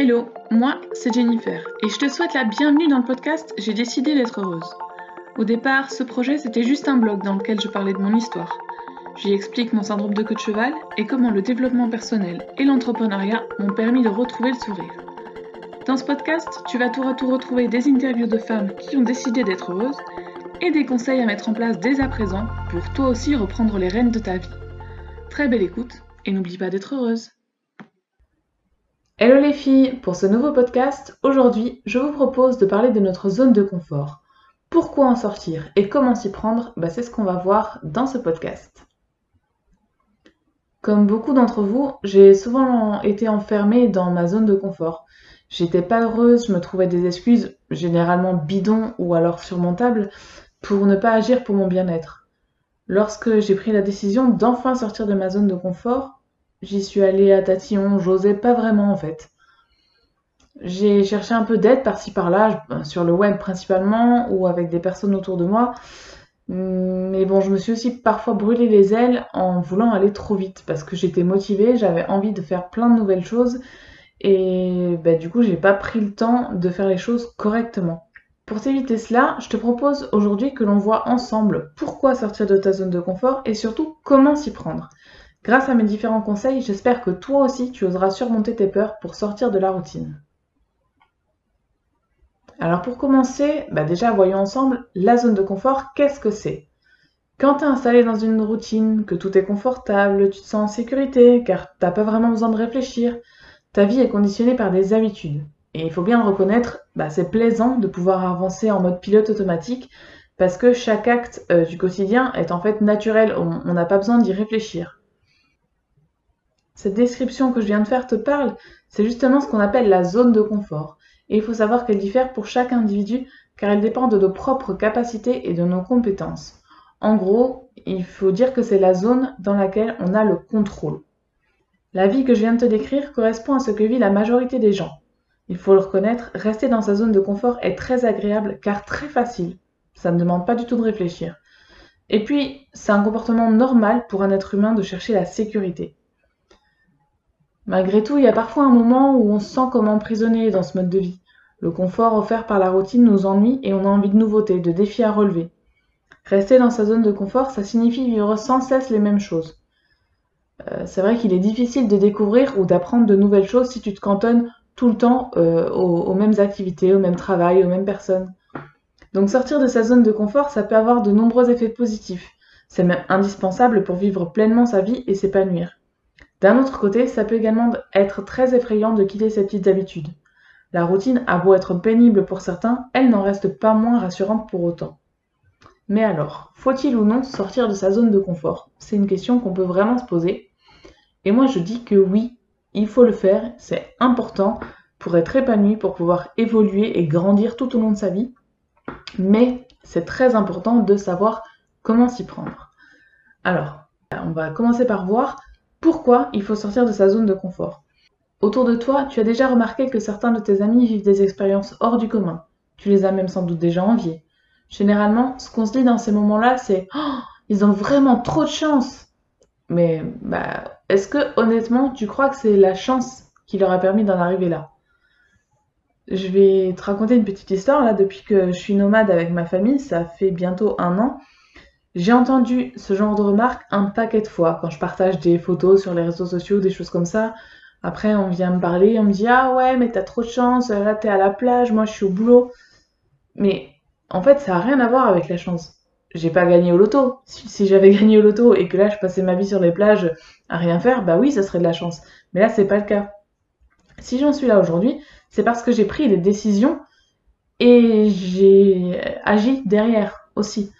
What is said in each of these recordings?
Hello, moi c'est Jennifer et je te souhaite la bienvenue dans le podcast J'ai décidé d'être heureuse. Au départ, ce projet c'était juste un blog dans lequel je parlais de mon histoire. J'y explique mon syndrome de queue de cheval et comment le développement personnel et l'entrepreneuriat m'ont permis de retrouver le sourire. Dans ce podcast, tu vas tour à tour retrouver des interviews de femmes qui ont décidé d'être heureuses et des conseils à mettre en place dès à présent pour toi aussi reprendre les rênes de ta vie. Très belle écoute et n'oublie pas d'être heureuse. Hello les filles, pour ce nouveau podcast, aujourd'hui je vous propose de parler de notre zone de confort. Pourquoi en sortir et comment s'y prendre bah, C'est ce qu'on va voir dans ce podcast. Comme beaucoup d'entre vous, j'ai souvent été enfermée dans ma zone de confort. J'étais pas heureuse, je me trouvais des excuses, généralement bidons ou alors surmontables, pour ne pas agir pour mon bien-être. Lorsque j'ai pris la décision d'enfin sortir de ma zone de confort, j'y suis allée à tatillon, j'osais pas vraiment en fait. J'ai cherché un peu d'aide par-ci par-là, sur le web principalement, ou avec des personnes autour de moi. Mais bon, je me suis aussi parfois brûlé les ailes en voulant aller trop vite, parce que j'étais motivée, j'avais envie de faire plein de nouvelles choses, et bah, du coup, j'ai pas pris le temps de faire les choses correctement. Pour t'éviter cela, je te propose aujourd'hui que l'on voit ensemble pourquoi sortir de ta zone de confort et surtout comment s'y prendre. Grâce à mes différents conseils, j'espère que toi aussi tu oseras surmonter tes peurs pour sortir de la routine. Alors pour commencer, bah déjà voyons ensemble la zone de confort, qu'est-ce que c'est? Quand tu es installé dans une routine, que tout est confortable, tu te sens en sécurité car t'as pas vraiment besoin de réfléchir, ta vie est conditionnée par des habitudes. Et il faut bien le reconnaître, bah, c'est plaisant de pouvoir avancer en mode pilote automatique parce que chaque acte euh, du quotidien est en fait naturel, on n'a pas besoin d'y réfléchir. Cette description que je viens de faire te parle, c'est justement ce qu'on appelle la zone de confort. Et il faut savoir qu'elle diffère pour chaque individu car elle dépend de nos propres capacités et de nos compétences. En gros, il faut dire que c'est la zone dans laquelle on a le contrôle. La vie que je viens de te décrire correspond à ce que vit la majorité des gens. Il faut le reconnaître, rester dans sa zone de confort est très agréable car très facile. Ça ne demande pas du tout de réfléchir. Et puis, c'est un comportement normal pour un être humain de chercher la sécurité. Malgré tout, il y a parfois un moment où on se sent comme emprisonné dans ce mode de vie. Le confort offert par la routine nous ennuie et on a envie de nouveautés, de défis à relever. Rester dans sa zone de confort, ça signifie vivre sans cesse les mêmes choses. Euh, c'est vrai qu'il est difficile de découvrir ou d'apprendre de nouvelles choses si tu te cantonnes tout le temps euh, aux, mêmes activités, au même travail, aux mêmes personnes. Donc sortir de sa zone de confort, ça peut avoir de nombreux effets positifs. C'est même indispensable pour vivre pleinement sa vie et s'épanouir. D'un autre côté, ça peut également être très effrayant de quitter ces petites habitudes. La routine a beau être pénible pour certains, elle n'en reste pas moins rassurante pour autant. Mais alors, faut-il ou non sortir de sa zone de confort? C'est une question qu'on peut vraiment se poser. Et moi je dis que oui, il faut le faire, c'est important pour être épanoui, pour pouvoir évoluer et grandir tout au long de sa vie. Mais c'est très important de savoir comment s'y prendre. Alors, on va commencer par voir pourquoi il faut sortir de sa zone de confort. Autour de toi, tu as déjà remarqué que certains de tes amis vivent des expériences hors du commun. Tu les as même sans doute déjà enviés. Généralement, ce qu'on se dit dans ces moments-là, c'est oh, ils ont vraiment trop de chance. Mais bah, est-ce que honnêtement, tu crois que c'est la chance qui leur a permis d'en arriver là? Je vais te raconter une petite histoire. Là, depuis que je suis nomade avec ma famille, ça fait bientôt un an. J'ai entendu ce genre de remarques un paquet de fois quand je partage des photos sur les réseaux sociaux, des choses comme ça. Après, on vient me parler, on me dit Ah ouais, mais t'as trop de chance, là t'es à la plage, moi je suis au boulot. Mais en fait, ça n'a rien à voir avec la chance j'ai pas gagné au loto. Si, j'avais gagné au loto et que là je passais ma vie sur les plages à rien faire, bah oui, ça serait de la chance. Mais là, c'est pas le cas. Si j'en suis là aujourd'hui, c'est parce que j'ai pris des décisions et j'ai agi derrière aussi.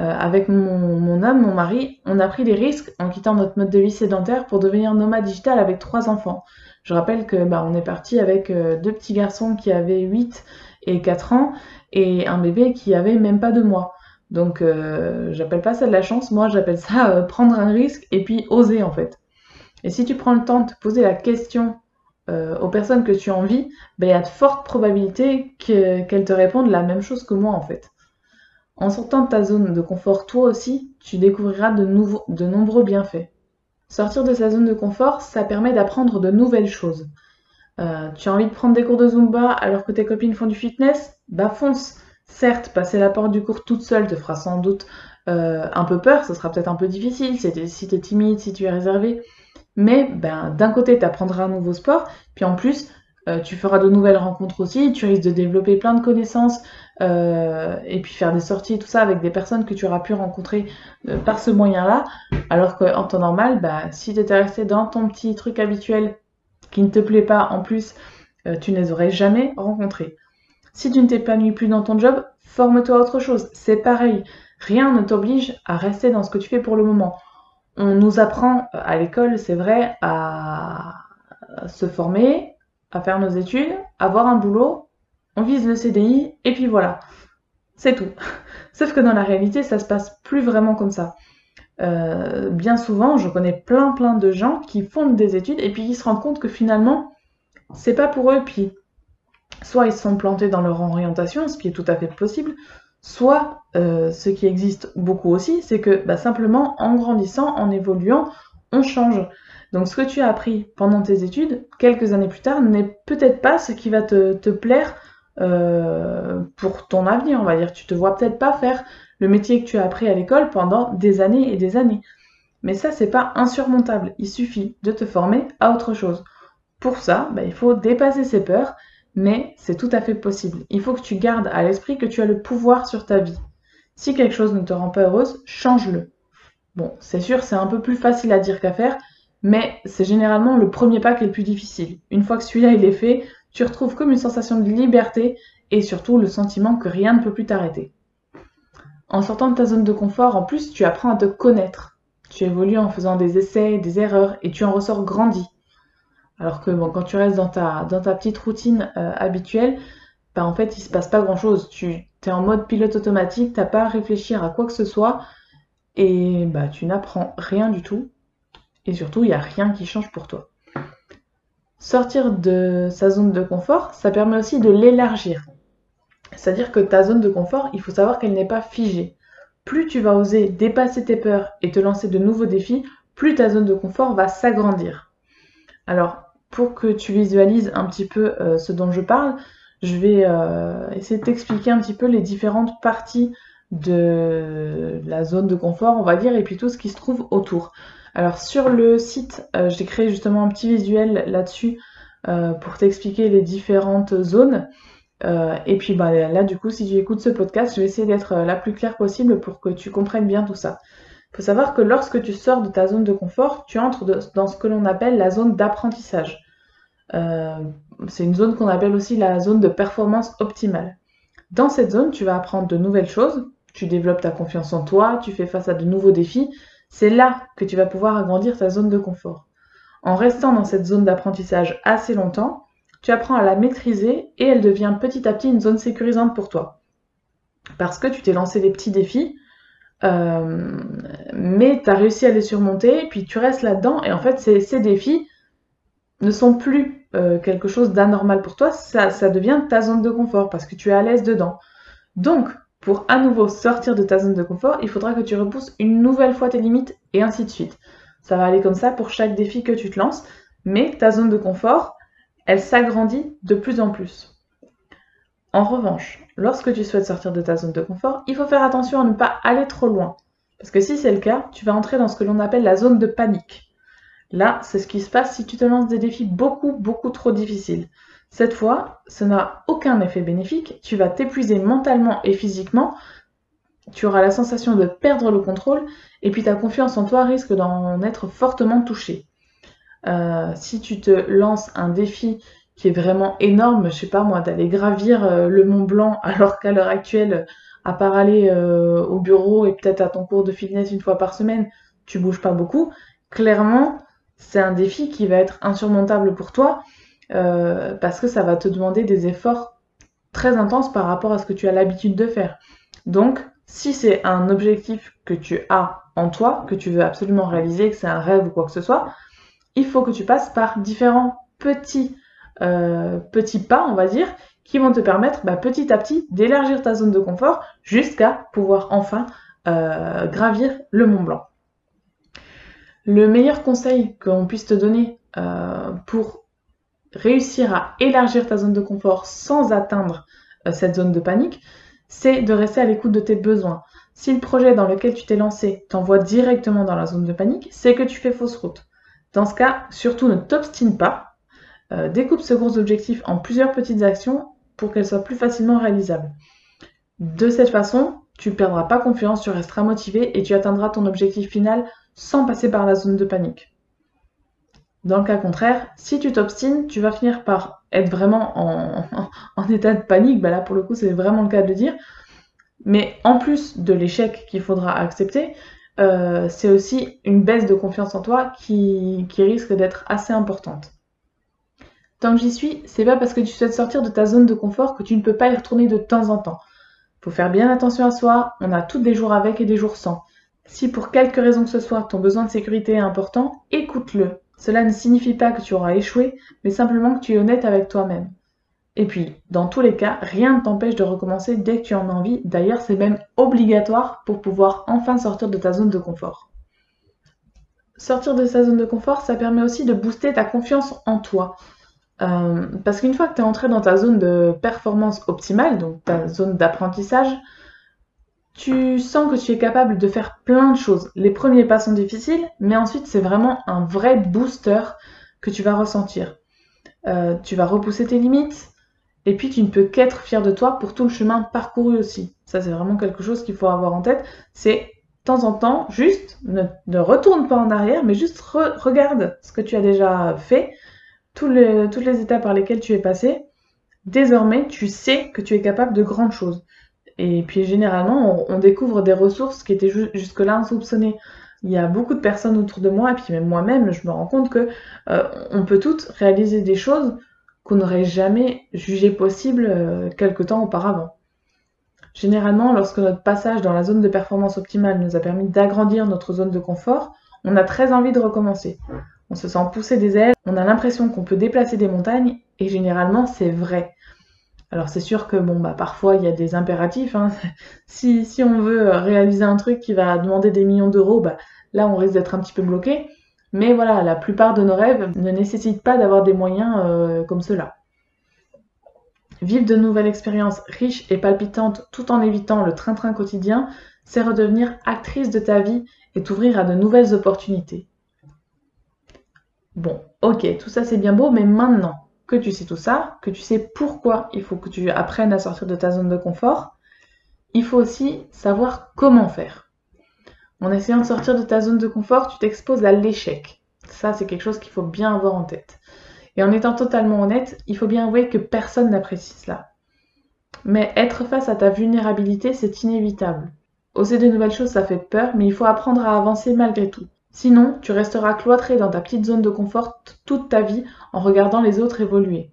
Euh, avec mon, homme, mon mari, on a pris des risques en quittant notre mode de vie sédentaire pour devenir nomade digital avec trois enfants. Je rappelle que bah, on est parti avec euh, deux petits garçons qui avaient 8 et 4 ans et un bébé qui avait même pas deux mois. Donc, euh, j'appelle pas ça de la chance, moi j'appelle ça euh, prendre un risque et puis oser en fait. Et si tu prends le temps de te poser la question euh, aux personnes que tu envies, ben, il y a de fortes probabilités qu'elles te répondent la même chose que moi en fait. En sortant de ta zone de confort, toi aussi, tu découvriras de, nombreux bienfaits. Sortir de sa zone de confort, ça permet d'apprendre de nouvelles choses. Euh, tu as envie de prendre des cours de Zumba alors que tes copines font du fitness? Bah fonce Certes, passer la porte du cours toute seule te fera sans doute euh, un peu peur, ce sera peut-être un peu difficile si tu es timide, si tu es réservé. Mais ben, d'un côté, tu apprendras un nouveau sport, puis en plus, euh, tu feras de nouvelles rencontres aussi, tu risques de développer plein de connaissances euh, et puis faire des sorties et tout ça avec des personnes que tu auras pu rencontrer par ce moyen-là. Alors qu'en temps normal, bah, si tu étais resté dans ton petit truc habituel qui ne te plaît pas en plus, tu ne les aurais jamais rencontrés. Si tu ne t'épanouis plus dans ton job, forme-toi autre chose. C'est pareil. Rien ne t'oblige à rester dans ce que tu fais pour le moment. On nous apprend euh, à l'école, c'est vrai, à se former, à faire nos études, avoir un boulot, on vise le CDI, et puis voilà. C'est tout. Sauf que dans la réalité, ça se passe plus vraiment comme ça. Euh, bien souvent, je connais plein plein de gens qui font des études et puis ils se rendent compte que finalement, c'est pas pour eux. Puis soit ils se sont plantés dans leur orientation, ce qui est tout à fait possible, soit euh, ce qui existe beaucoup aussi, c'est que bah, simplement en grandissant, en évoluant, on change. Donc ce que tu as appris pendant tes études, quelques années plus tard, n'est peut-être pas ce qui va te, plaire euh, pour ton avenir, on va dire. Tu te vois peut-être pas faire le métier que tu as appris à l'école pendant des années et des années. Mais ça, c'est pas insurmontable. Il suffit de te former à autre chose. Pour ça, bah, il faut dépasser ses peurs mais c'est tout à fait possible. Il faut que tu gardes à l'esprit que tu as le pouvoir sur ta vie. Si quelque chose ne te rend pas heureuse, change-le. Bon, c'est sûr, c'est un peu plus facile à dire qu'à faire, mais c'est généralement le premier pas qui est le plus difficile. Une fois que celui-là il est fait, tu retrouves comme une sensation de liberté et surtout le sentiment que rien ne peut plus t'arrêter. En sortant de ta zone de confort, en plus, tu apprends à te connaître. Tu évolues en faisant des essais, des erreurs et tu en ressors grandi. Alors que bon, quand tu restes dans ta, petite routine euh, habituelle, bah, en fait, il se passe pas grand-chose. Tu es en mode pilote automatique, t'as pas à réfléchir à quoi que ce soit, et bah, tu n'apprends rien du tout. Et surtout, il n'y a rien qui change pour toi. Sortir de sa zone de confort, ça permet aussi de l'élargir. C'est-à-dire que ta zone de confort, il faut savoir qu'elle n'est pas figée. Plus tu vas oser dépasser tes peurs et te lancer de nouveaux défis, plus ta zone de confort va s'agrandir. Alors, pour que tu visualises un petit peu euh, ce dont je parle, je vais euh, essayer de t'expliquer un petit peu les différentes parties de la zone de confort, on va dire, et puis tout ce qui se trouve autour. Alors sur le site, euh, j'ai créé justement un petit visuel là-dessus pour t'expliquer les différentes zones. et puis bah, là, du coup, si tu écoutes ce podcast, je vais essayer d'être la plus claire possible pour que tu comprennes bien tout ça. Il faut savoir que lorsque tu sors de ta zone de confort, tu entres dans ce que l'on appelle la zone d'apprentissage. Euh, c'est une zone qu'on appelle aussi la zone de performance optimale. Dans cette zone, tu vas apprendre de nouvelles choses, tu développes ta confiance en toi, tu fais face à de nouveaux défis. C'est là que tu vas pouvoir agrandir ta zone de confort. En restant dans cette zone d'apprentissage assez longtemps, tu apprends à la maîtriser et elle devient petit à petit une zone sécurisante pour toi. Parce que tu t'es lancé des petits défis, euh, mais tu as réussi à les surmonter, puis tu restes là-dedans, et en fait, ces, défis ne sont plus euh, quelque chose d'anormal pour toi, ça, ça devient ta zone de confort, parce que tu es à l'aise dedans. Donc, pour à nouveau sortir de ta zone de confort, il faudra que tu repousses une nouvelle fois tes limites, et ainsi de suite. Ça va aller comme ça pour chaque défi que tu te lances, mais ta zone de confort, elle s'agrandit de plus en plus. En revanche, lorsque tu souhaites sortir de ta zone de confort, il faut faire attention à ne pas aller trop loin. Parce que si c'est le cas, tu vas entrer dans ce que l'on appelle la zone de panique. Là, c'est ce qui se passe si tu te lances des défis beaucoup, beaucoup trop difficiles. Cette fois, ça n'a aucun effet bénéfique, tu vas t'épuiser mentalement et physiquement, tu auras la sensation de perdre le contrôle, et puis ta confiance en toi risque d'en être fortement touchée. Euh, si tu te lances un défi qui est vraiment énorme, je sais pas moi, d'aller gravir euh, le Mont Blanc alors qu'à l'heure actuelle, à part aller euh, au bureau et peut-être à ton cours de fitness une fois par semaine, tu bouges pas beaucoup. Clairement, c'est un défi qui va être insurmontable pour toi euh, parce que ça va te demander des efforts très intenses par rapport à ce que tu as l'habitude de faire. Donc, si c'est un objectif que tu as en toi, que tu veux absolument réaliser, que c'est un rêve ou quoi que ce soit, il faut que tu passes par différents petits euh, pas, on va dire, qui vont te permettre bah, petit à petit d'élargir ta zone de confort jusqu'à pouvoir enfin euh, gravir le Mont Blanc. Le meilleur conseil qu'on puisse te donner euh, pour réussir à élargir ta zone de confort sans atteindre euh, cette zone de panique, c'est de rester à l'écoute de tes besoins. Si le projet dans lequel tu t'es lancé t'envoie directement dans la zone de panique, c'est que tu fais fausse route. Dans ce cas, surtout ne t'obstine pas. Euh, découpe ce gros objectif en plusieurs petites actions pour qu'elles soient plus facilement réalisables. De cette façon, tu ne perdras pas confiance, tu resteras motivé et tu atteindras ton objectif final sans passer par la zone de panique. Dans le cas contraire, si tu t'obstines, tu vas finir par être vraiment en, état de panique. Bah là, pour le coup, c'est vraiment le cas de le dire. Mais en plus de l'échec qu'il faudra accepter, euh, c'est aussi une baisse de confiance en toi qui, risque d'être assez importante. Tant que j'y suis, c'est pas parce que tu souhaites sortir de ta zone de confort que tu ne peux pas y retourner de temps en temps. Faut faire bien attention à soi, on a tous des jours avec et des jours sans. Si pour quelque raison que ce soit ton besoin de sécurité est important, écoute-le. Cela ne signifie pas que tu auras échoué, mais simplement que tu es honnête avec toi-même. Et puis, dans tous les cas, rien ne t'empêche de recommencer dès que tu en as envie. D'ailleurs, c'est même obligatoire pour pouvoir enfin sortir de ta zone de confort. Sortir de sa zone de confort, ça permet aussi de booster ta confiance en toi. Euh, parce qu'une fois que tu es entré dans ta zone de performance optimale, donc ta zone d'apprentissage, tu sens que tu es capable de faire plein de choses. Les premiers pas sont difficiles, mais ensuite c'est vraiment un vrai booster que tu vas ressentir. Euh, tu vas repousser tes limites, et puis tu ne peux qu'être fier de toi pour tout le chemin parcouru aussi. Ça c'est vraiment quelque chose qu'il faut avoir en tête. C'est de temps en temps, juste, ne, retourne pas en arrière, mais juste regarde ce que tu as déjà fait, toutes les étapes par lesquelles tu es passé. Désormais, tu sais que tu es capable de grandes choses. Et puis généralement, on, découvre des ressources qui étaient jusque-là insoupçonnées. Il y a beaucoup de personnes autour de moi, et puis même moi-même, je me rends compte que euh, on peut toutes réaliser des choses qu'on n'aurait jamais jugé possible euh, quelque temps auparavant. Généralement, lorsque notre passage dans la zone de performance optimale nous a permis d'agrandir notre zone de confort, on a très envie de recommencer. On se sent pousser des ailes, on a l'impression qu'on peut déplacer des montagnes, et généralement c'est vrai. Alors c'est sûr que bon bah parfois il y a des impératifs. Hein. Si, on veut réaliser un truc qui va demander des millions d'euros, bah, là on risque d'être un petit peu bloqué. Mais voilà, la plupart de nos rêves ne nécessitent pas d'avoir des moyens euh, comme cela. Vivre de nouvelles expériences riches et palpitantes tout en évitant le train-train quotidien, c'est redevenir actrice de ta vie et t'ouvrir à de nouvelles opportunités. Bon, ok, tout ça c'est bien beau, mais maintenant, que tu sais tout ça, que tu sais pourquoi il faut que tu apprennes à sortir de ta zone de confort, il faut aussi savoir comment faire. En essayant de sortir de ta zone de confort, tu t'exposes à l'échec. Ça, c'est quelque chose qu'il faut bien avoir en tête. Et en étant totalement honnête, il faut bien avouer que personne n'apprécie cela. Mais être face à ta vulnérabilité, c'est inévitable. Oser de nouvelles choses, ça fait peur, mais il faut apprendre à avancer malgré tout. Sinon, tu resteras cloîtré dans ta petite zone de confort toute ta vie en regardant les autres évoluer.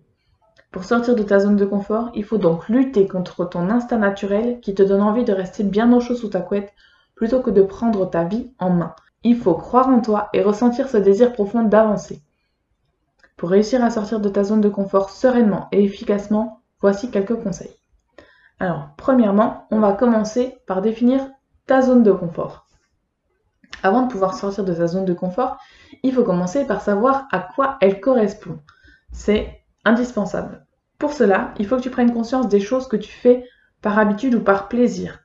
Pour sortir de ta zone de confort, il faut donc lutter contre ton instinct naturel qui te donne envie de rester bien au chaud sous ta couette plutôt que de prendre ta vie en main. Il faut croire en toi et ressentir ce désir profond d'avancer. Pour réussir à sortir de ta zone de confort sereinement et efficacement, voici quelques conseils. Alors, premièrement, on va commencer par définir ta zone de confort. Avant de pouvoir sortir de sa zone de confort, il faut commencer par savoir à quoi elle correspond. C'est indispensable. Pour cela, il faut que tu prennes conscience des choses que tu fais par habitude ou par plaisir.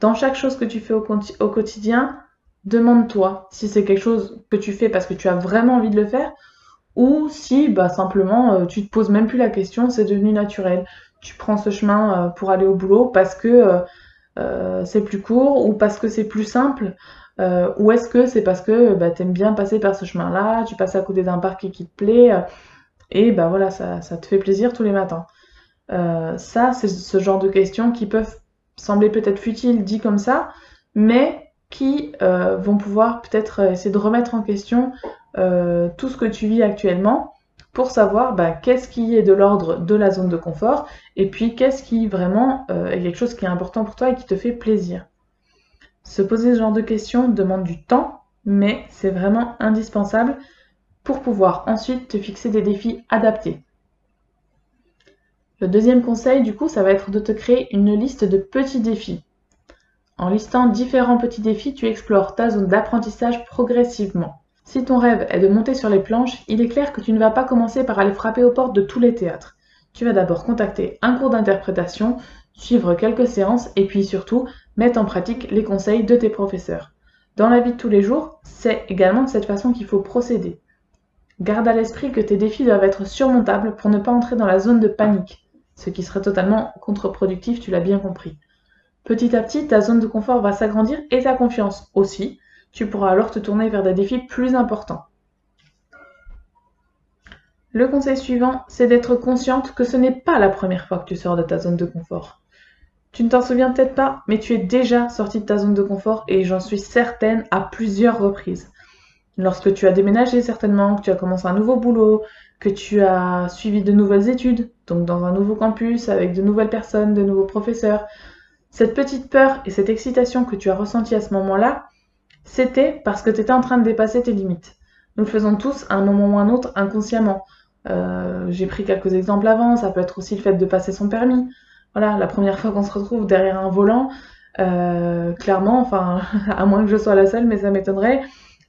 Dans chaque chose que tu fais au, quotidien, demande-toi si c'est quelque chose que tu fais parce que tu as vraiment envie de le faire ou si bah, simplement euh, tu te poses même plus la question, c'est devenu naturel. Tu prends ce chemin euh, pour aller au boulot parce que euh, c'est plus court ou parce que c'est plus simple euh, ou est-ce que c'est parce que bah, tu bien passer par ce chemin-là, tu passes à côté d'un parc qui te plaît, euh, et bah voilà, ça, te fait plaisir tous les matins. Euh, ça, c'est ce genre de questions qui peuvent sembler peut-être futiles dit comme ça, mais qui vont pouvoir peut-être essayer de remettre en question tout ce que tu vis actuellement pour savoir bah, qu'est-ce qui est de l'ordre de la zone de confort et puis qu'est-ce qui vraiment est quelque chose qui est important pour toi et qui te fait plaisir. Se poser ce genre de questions demande du temps, mais c'est vraiment indispensable pour pouvoir ensuite te fixer des défis adaptés. Le deuxième conseil, du coup, ça va être de te créer une liste de petits défis. En listant différents petits défis, tu explores ta zone d'apprentissage progressivement. Si ton rêve est de monter sur les planches, il est clair que tu ne vas pas commencer par aller frapper aux portes de tous les théâtres. Tu vas d'abord contacter un cours d'interprétation, suivre quelques séances et puis surtout mettre en pratique les conseils de tes professeurs. Dans la vie de tous les jours, c'est également de cette façon qu'il faut procéder. Garde à l'esprit que tes défis doivent être surmontables pour ne pas entrer dans la zone de panique, ce qui serait totalement contre-productif, tu l'as bien compris. Petit à petit, ta zone de confort va s'agrandir et ta confiance aussi. Tu pourras alors te tourner vers des défis plus importants. Le conseil suivant, c'est d'être consciente que ce n'est pas la première fois que tu sors de ta zone de confort. Tu ne t'en souviens peut-être pas, mais tu es déjà sorti de ta zone de confort et j'en suis certaine à plusieurs reprises. Lorsque tu as déménagé certainement, que tu as commencé un nouveau boulot, que tu as suivi de nouvelles études, donc dans un nouveau campus avec de nouvelles personnes, de nouveaux professeurs, cette petite peur et cette excitation que tu as ressentie à ce moment-là, c'était parce que tu étais en train de dépasser tes limites. Nous le faisons tous à un moment ou à un autre inconsciemment. Euh, j'ai pris quelques exemples avant, ça peut être aussi le fait de passer son permis. Voilà, la première fois qu'on se retrouve derrière un volant, euh, clairement, enfin, à moins que je sois la seule, mais ça m'étonnerait,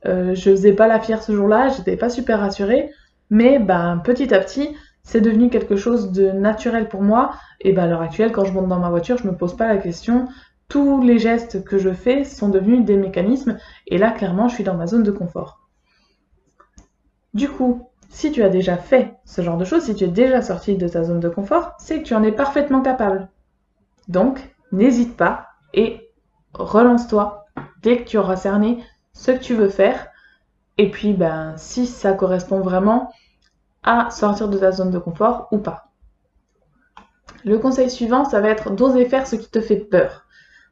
euh, je faisais pas la fière ce jour-là, j'étais pas super rassurée, mais ben, petit à petit, c'est devenu quelque chose de naturel pour moi. Et ben, à l'heure actuelle, quand je monte dans ma voiture, je me pose pas la question. Tous les gestes que je fais sont devenus des mécanismes, et là, clairement, je suis dans ma zone de confort. Du coup, si tu as déjà fait ce genre de choses, si tu es déjà sorti de ta zone de confort, c'est que tu en es parfaitement capable. Donc, n'hésite pas et relance-toi dès que tu auras cerné ce que tu veux faire. Et puis, ben, si ça correspond vraiment à sortir de ta zone de confort ou pas. Le conseil suivant, ça va être d'oser faire ce qui te fait peur.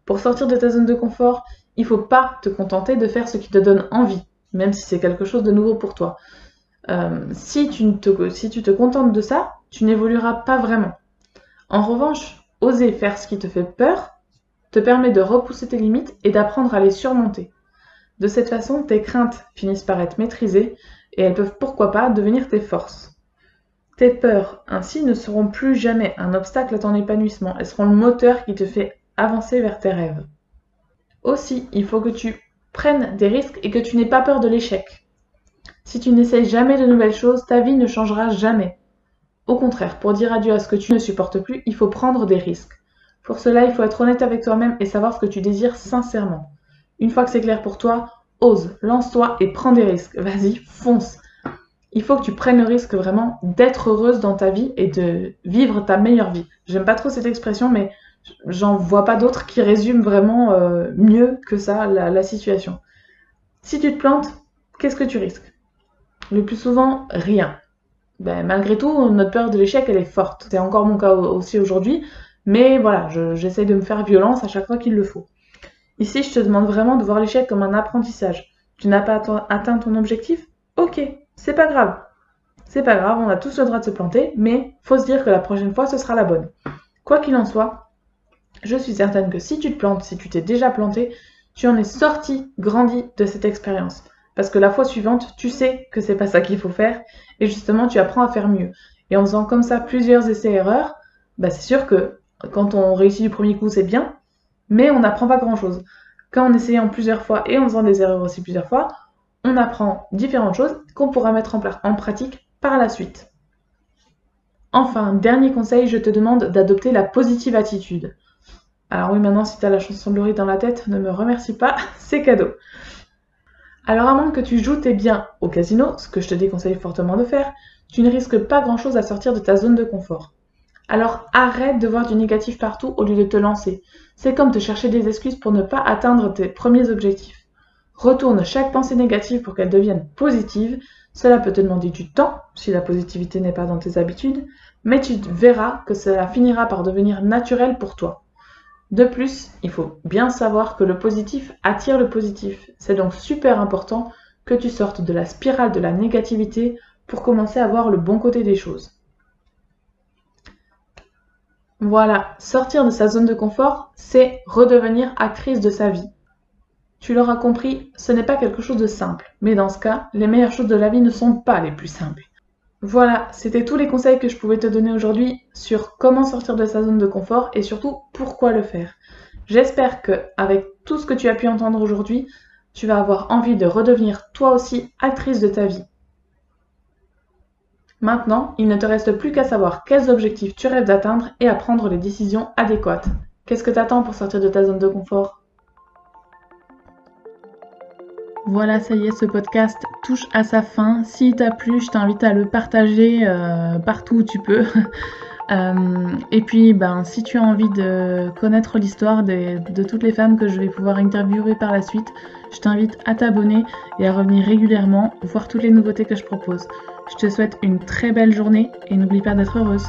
Pour sortir de ta zone de confort, il ne faut pas te contenter de faire ce qui te donne envie, même si c'est quelque chose de nouveau pour toi. Euh, si, tu te, si tu te contentes de ça, tu n'évolueras pas vraiment. En revanche, oser faire ce qui te fait peur te permet de repousser tes limites et d'apprendre à les surmonter. De cette façon, tes craintes finissent par être maîtrisées et elles peuvent pourquoi pas devenir tes forces. Tes peurs ainsi ne seront plus jamais un obstacle à ton épanouissement, elles seront le moteur qui te fait avancer vers tes rêves. Aussi, il faut que tu prennes des risques et que tu n'aies pas peur de l'échec. Si tu n'essayes jamais de nouvelles choses, ta vie ne changera jamais. Au contraire, pour dire adieu à ce que tu ne supportes plus, il faut prendre des risques. Pour cela, il faut être honnête avec toi-même et savoir ce que tu désires sincèrement. Une fois que c'est clair pour toi, ose, lance-toi et prends des risques. Vas-y, fonce. Il faut que tu prennes le risque vraiment d'être heureuse dans ta vie et de vivre ta meilleure vie. J'aime pas trop cette expression, mais j'en vois pas d'autres qui résument vraiment euh, mieux que ça la, situation. Si tu te plantes, qu'est-ce que tu risques? Le plus souvent, rien. Ben, malgré tout, notre peur de l'échec, elle est forte. C'est encore mon cas aussi aujourd'hui, mais voilà, j'essaie de me faire violence à chaque fois qu'il le faut. Ici, je te demande vraiment de voir l'échec comme un apprentissage. Tu n'as pas atteint ton objectif? Ok, c'est pas grave. C'est pas grave, on a tous le droit de se planter, mais faut se dire que la prochaine fois, ce sera la bonne. Quoi qu'il en soit, je suis certaine que si tu te plantes, si tu t'es déjà planté, tu en es sorti, grandi de cette expérience. Parce que la fois suivante, tu sais que c'est pas ça qu'il faut faire, et justement, tu apprends à faire mieux. Et en faisant comme ça plusieurs essais-erreurs, bah c'est sûr que quand on réussit du premier coup, c'est bien, mais on n'apprend pas grand-chose. Quand en essayant plusieurs fois et en faisant des erreurs aussi plusieurs fois, on apprend différentes choses qu'on pourra mettre en, pratique par la suite. Enfin, dernier conseil, je te demande d'adopter la positive attitude. Alors oui, maintenant, si tu la chanson de dans la tête, ne me remercie pas, c'est cadeau. Alors à moins que tu joues tes biens au casino, ce que je te déconseille fortement de faire, tu ne risques pas grand-chose à sortir de ta zone de confort. Alors arrête de voir du négatif partout au lieu de te lancer. C'est comme te chercher des excuses pour ne pas atteindre tes premiers objectifs. Retourne chaque pensée négative pour qu'elle devienne positive. Cela peut te demander du temps, si la positivité n'est pas dans tes habitudes, mais tu verras que cela finira par devenir naturel pour toi. De plus, il faut bien savoir que le positif attire le positif. C'est donc super important que tu sortes de la spirale de la négativité pour commencer à voir le bon côté des choses. Voilà, sortir de sa zone de confort, c'est redevenir actrice de sa vie. Tu l'auras compris, ce n'est pas quelque chose de simple, mais dans ce cas, les meilleures choses de la vie ne sont pas les plus simples. Voilà, c'était tous les conseils que je pouvais te donner aujourd'hui sur comment sortir de sa zone de confort et surtout pourquoi le faire. J'espère que avec tout ce que tu as pu entendre aujourd'hui, Tu vas avoir envie de redevenir toi aussi actrice de ta vie. Maintenant, il ne te reste plus qu'à savoir quels objectifs tu rêves d'atteindre et à prendre les décisions adéquates. Qu'est-ce que t'attends pour sortir de ta zone de confort? Voilà, ça y est, ce podcast touche à sa fin. S'il t'a plu, je t'invite à le partager euh, partout où tu peux. Euh, et puis, ben, si tu as envie de connaître l'histoire de, de toutes les femmes que je vais pouvoir interviewer par la suite, je t'invite à t'abonner et à revenir régulièrement voir toutes les nouveautés que je propose. Je te souhaite une très belle journée et n'oublie pas d'être heureuse.